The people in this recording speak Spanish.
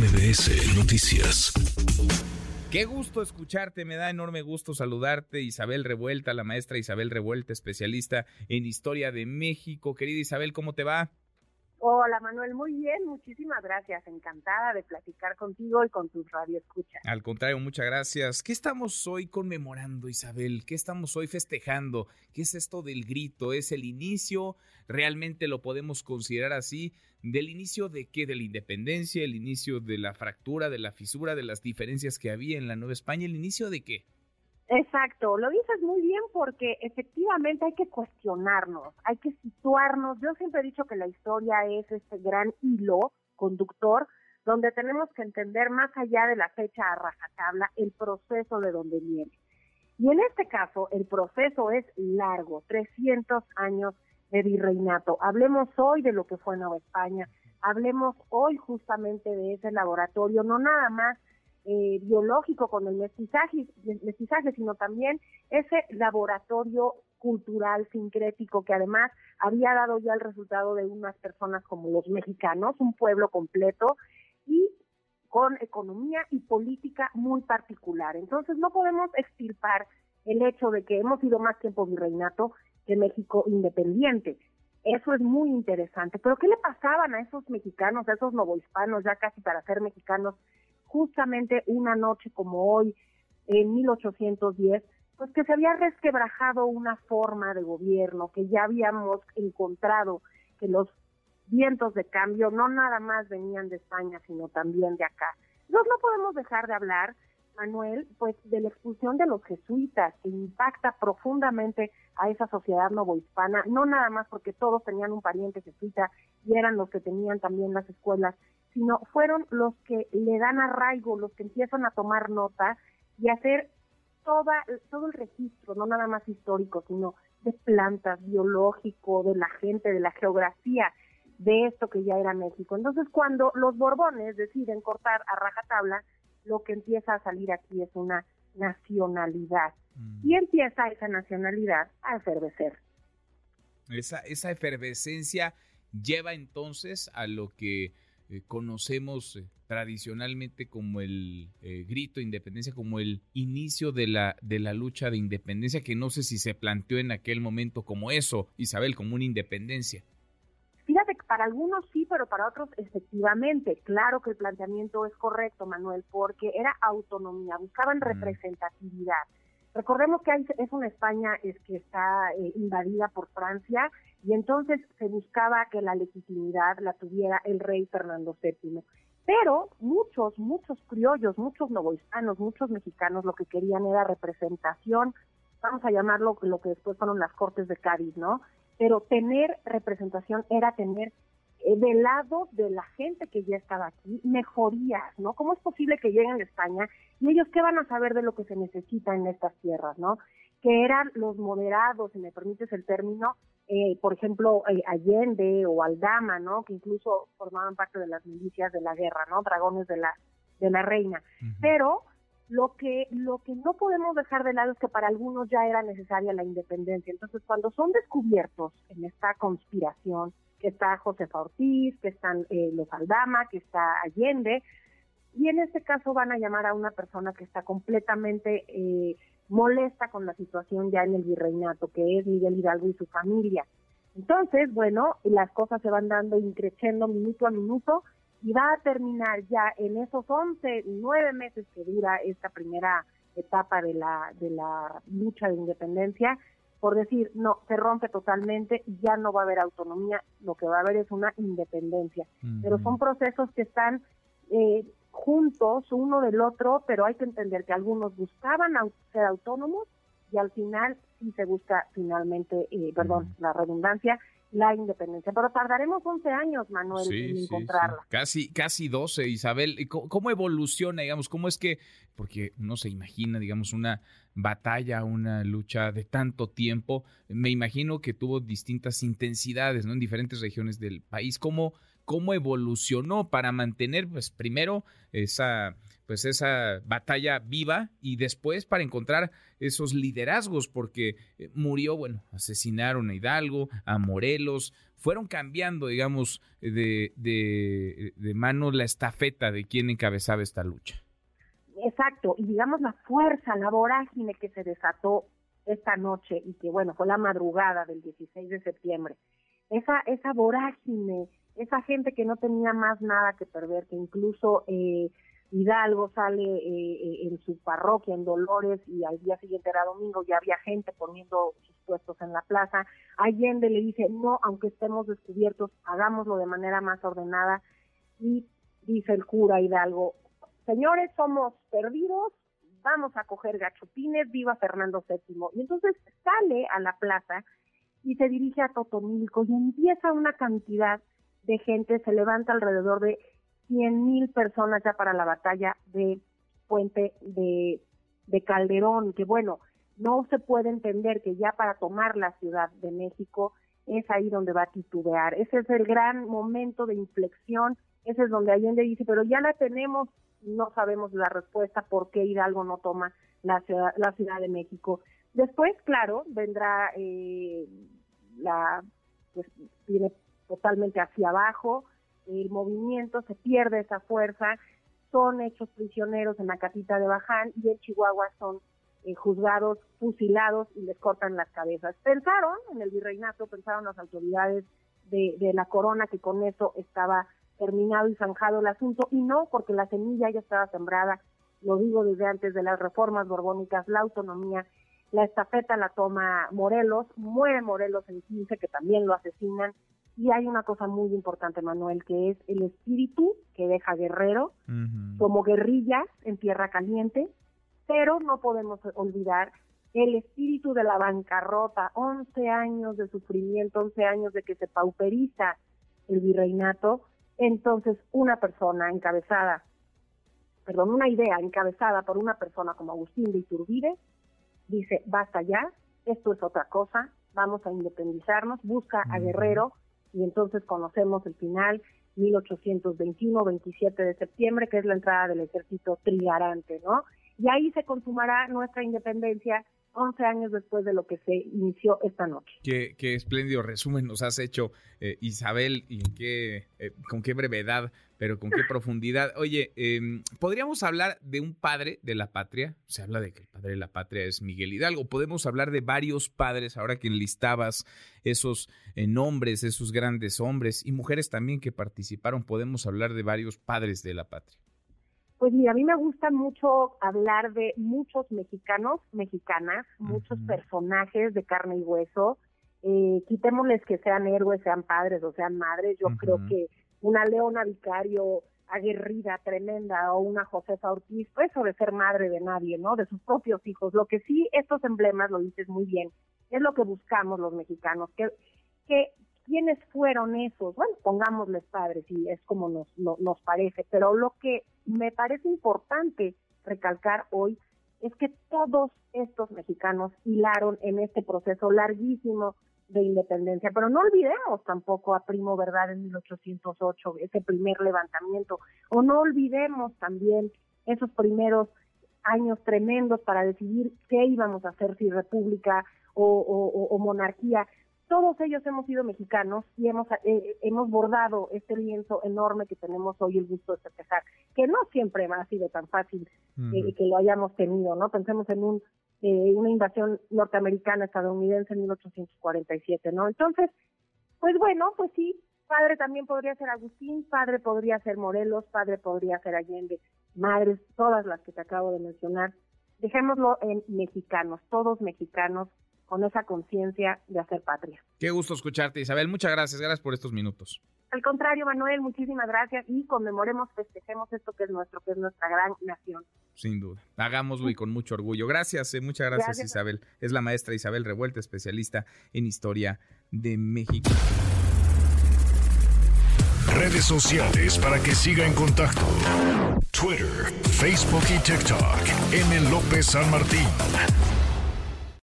MBS Noticias. Qué gusto escucharte, me da enorme gusto saludarte, Isabel Revuelta, la maestra Isabel Revuelta, especialista en historia de México. Querida Isabel, ¿cómo te va? Hola Manuel, muy bien, muchísimas gracias, encantada de platicar contigo y con tus radioescuchas. Al contrario, muchas gracias. ¿Qué estamos hoy conmemorando, Isabel? ¿Qué estamos hoy festejando? ¿Qué es esto del grito? ¿Es el inicio? ¿Realmente lo podemos considerar así? ¿Del inicio de qué? ¿De la independencia? ¿El inicio de la fractura, de la fisura, de las diferencias que había en la Nueva España? ¿El inicio de qué? Exacto, lo dices muy bien porque efectivamente hay que cuestionarnos, hay que situarnos. Yo siempre he dicho que la historia es este gran hilo conductor donde tenemos que entender más allá de la fecha a rajatabla el proceso de donde viene. Y en este caso el proceso es largo, 300 años de virreinato. Hablemos hoy de lo que fue Nueva España, hablemos hoy justamente de ese laboratorio, no nada más eh, biológico con el mestizaje, mestizaje, sino también ese laboratorio cultural sincrético que además había dado ya el resultado de unas personas como los mexicanos, un pueblo completo y con economía y política muy particular. Entonces no podemos extirpar el hecho de que hemos sido más tiempo virreinato que México independiente. Eso es muy interesante. Pero ¿qué le pasaban a esos mexicanos, a esos novohispanos, ya casi para ser mexicanos, justamente una noche como hoy, en 1810, pues que se había resquebrajado una forma de gobierno, que ya habíamos encontrado que los vientos de cambio no nada más venían de España, sino también de acá. Entonces no podemos dejar de hablar, Manuel, pues de la expulsión de los jesuitas, que impacta profundamente a esa sociedad novohispana, no nada más porque todos tenían un pariente jesuita y eran los que tenían también las escuelas sino fueron los que le dan arraigo, los que empiezan a tomar nota y hacer toda, todo el registro, no nada más histórico, sino de plantas, biológico, de la gente, de la geografía de esto que ya era México. Entonces, cuando los Borbones deciden cortar a rajatabla, lo que empieza a salir aquí es una nacionalidad. Mm. Y empieza esa nacionalidad a efervecer. Esa, esa efervescencia lleva entonces a lo que eh, conocemos eh, tradicionalmente como el eh, grito de independencia, como el inicio de la, de la lucha de independencia, que no sé si se planteó en aquel momento como eso, Isabel, como una independencia. Fíjate que para algunos sí, pero para otros efectivamente. Claro que el planteamiento es correcto, Manuel, porque era autonomía, buscaban mm. Recordemos que es una España es que está invadida por Francia y entonces se buscaba que la legitimidad la tuviera el rey Fernando VII. Pero muchos, muchos criollos, muchos novohispanos, muchos mexicanos lo que querían era representación, vamos a llamarlo lo que después fueron las Cortes de Cádiz, ¿no? Pero tener representación era tener eh, del lado de la gente que ya estaba aquí, mejorías, ¿no? ¿Cómo es posible que lleguen a España y ellos qué van a saber de lo que se necesita en estas tierras, ¿no? Que eran los moderados, si me permites el término, eh, por ejemplo, eh, Allende o Aldama, ¿no? Que incluso formaban parte de las milicias de la guerra, ¿no? Dragones de la, de la reina. Pero lo que, lo que no podemos dejar de lado es que para algunos ya era necesaria la independencia. Entonces, cuando son descubiertos en esta conspiración, que está Josefa Ortiz, que están eh, los Aldama, que está Allende, y en este caso van a llamar a una persona que está completamente eh, molesta con la situación ya en el virreinato, que es Miguel Hidalgo y su familia. Entonces, bueno, las cosas se van dando increciendo minuto a minuto y va a terminar ya en esos 11, 9 meses que dura esta primera etapa de la, de la lucha de independencia, por decir, no, se rompe totalmente y ya no va a haber autonomía, lo que va a haber es una independencia. Pero son procesos que están eh, juntos uno del otro, pero hay que entender que algunos buscaban ser autónomos y al final sí se busca finalmente, eh, perdón, la redundancia, la independencia. Pero tardaremos 11 años, Manuel, en encontrarla. Casi, casi 12, Isabel. ¿Cómo, evoluciona, digamos? ¿Cómo es que, porque no se imagina, digamos, una batalla, una lucha de tanto tiempo? Me imagino que tuvo distintas intensidades, ¿no? En diferentes regiones del país. ¿Cómo, cómo evolucionó para mantener, pues, primero, esa pues esa batalla viva y después para encontrar esos liderazgos, porque eh, murió, bueno, asesinaron a Hidalgo, a Morelos, fueron cambiando, digamos, de, de, de mano la estafeta de quien encabezaba esta lucha. Exacto, y digamos la fuerza, la vorágine que se desató esta noche y que bueno, fue la madrugada del 16 de septiembre. Esa, esa vorágine, esa gente que no tenía más nada que perder, que incluso eh, Hidalgo sale eh, eh, en su parroquia, en Dolores, y al día siguiente era domingo, ya había gente poniendo sus puestos en la plaza. Allende le dice, no, aunque estemos descubiertos, hagámoslo de manera más ordenada. Y dice el cura Hidalgo, señores, somos perdidos, vamos a coger gachupines, viva Fernando VII. Y entonces sale a la plaza y se dirige a Totonilco y empieza una cantidad de gente, se levanta alrededor de cien mil personas ya para la batalla de Puente de, de Calderón, que bueno, no se puede entender que ya para tomar la Ciudad de México es ahí donde va a titubear. Ese es el gran momento de inflexión, ese es donde Allende dice, pero ya la tenemos, no sabemos la respuesta por qué Hidalgo no toma la ciudad, la ciudad de México. Después, claro, vendrá eh, la, pues viene totalmente hacia abajo, el movimiento, se pierde esa fuerza, son hechos prisioneros en la casita de Baján y en Chihuahua son eh, juzgados, fusilados y les cortan las cabezas. Pensaron en el virreinato, pensaron las autoridades de, de la corona que con eso estaba terminado y zanjado el asunto y no, porque la semilla ya estaba sembrada, lo digo desde antes de las reformas borbónicas, la autonomía, la estafeta la toma Morelos, muere Morelos en 15, que también lo asesinan, y hay una cosa muy importante, Manuel, que es el espíritu que deja Guerrero como guerrillas en tierra caliente, pero no podemos olvidar el espíritu de la bancarrota, 11 años de sufrimiento, 11 años de que se pauperiza el virreinato, entonces una persona encabezada, perdón, una idea encabezada por una persona como Agustín de Iturbide, dice, basta ya, esto es otra cosa, vamos a independizarnos, busca a Guerrero, y entonces conocemos el final 1821, 27 de septiembre, que es la entrada del ejército trigarante, ¿no? Y ahí se consumará nuestra independencia 11 años después de lo que se inició esta noche. Qué, espléndido resumen nos has hecho, eh, Isabel, y qué, eh, con qué brevedad, pero con qué profundidad. Oye, em, ¿podríamos hablar de un padre de la patria? Se habla de que el padre de la patria es Miguel Hidalgo. ¿Podemos hablar de varios padres, ahora que enlistabas esos eh, nombres, esos grandes hombres y mujeres también que participaron? ¿Podemos hablar de varios padres de la patria? Pues mira, a mí me gusta mucho hablar de muchos mexicanos, mexicanas, muchos personajes de carne y hueso. Eh, quitémosles que sean héroes, sean padres o sean madres. Yo creo que una Leona Vicario aguerrida, tremenda, o una Josefa Ortiz, pues sobre ser madre de nadie, ¿no? De sus propios hijos. Lo que sí, estos emblemas, lo dices muy bien, es lo que buscamos los mexicanos, que, que quiénes fueron esos, bueno, pongámosles padres y es como nos, nos parece, pero lo que me parece importante recalcar hoy es que todos estos mexicanos hilaron en este proceso larguísimo de independencia, pero no olvidemos tampoco a Primo Verdad en 1808, ese primer levantamiento, o no olvidemos también esos primeros años tremendos para decidir qué íbamos a hacer, si república o monarquía todos ellos hemos sido mexicanos y hemos, eh, hemos bordado este lienzo enorme que tenemos hoy el gusto de festejar, que no siempre ha sido tan fácil eh, que lo hayamos tenido, ¿no? Pensemos en un, eh, una invasión norteamericana estadounidense en 1847, ¿no? Entonces, pues bueno, pues sí, padre también podría ser Agustín, padre podría ser Morelos, padre podría ser Allende, madres, todas las que te acabo de mencionar. Dejémoslo en mexicanos, todos mexicanos, con esa conciencia de hacer patria. Qué gusto escucharte, Isabel. Muchas gracias, gracias por estos minutos. Al contrario, Manuel, muchísimas gracias y conmemoremos, festejemos esto que es nuestro, que es nuestra gran nación. Sin duda, hagámoslo y con mucho orgullo. Gracias, eh, muchas gracias, Isabel. Es la maestra Isabel Revuelta, especialista en historia de México. Redes sociales para que siga en contacto: Twitter, Facebook y TikTok. M. López San Martín.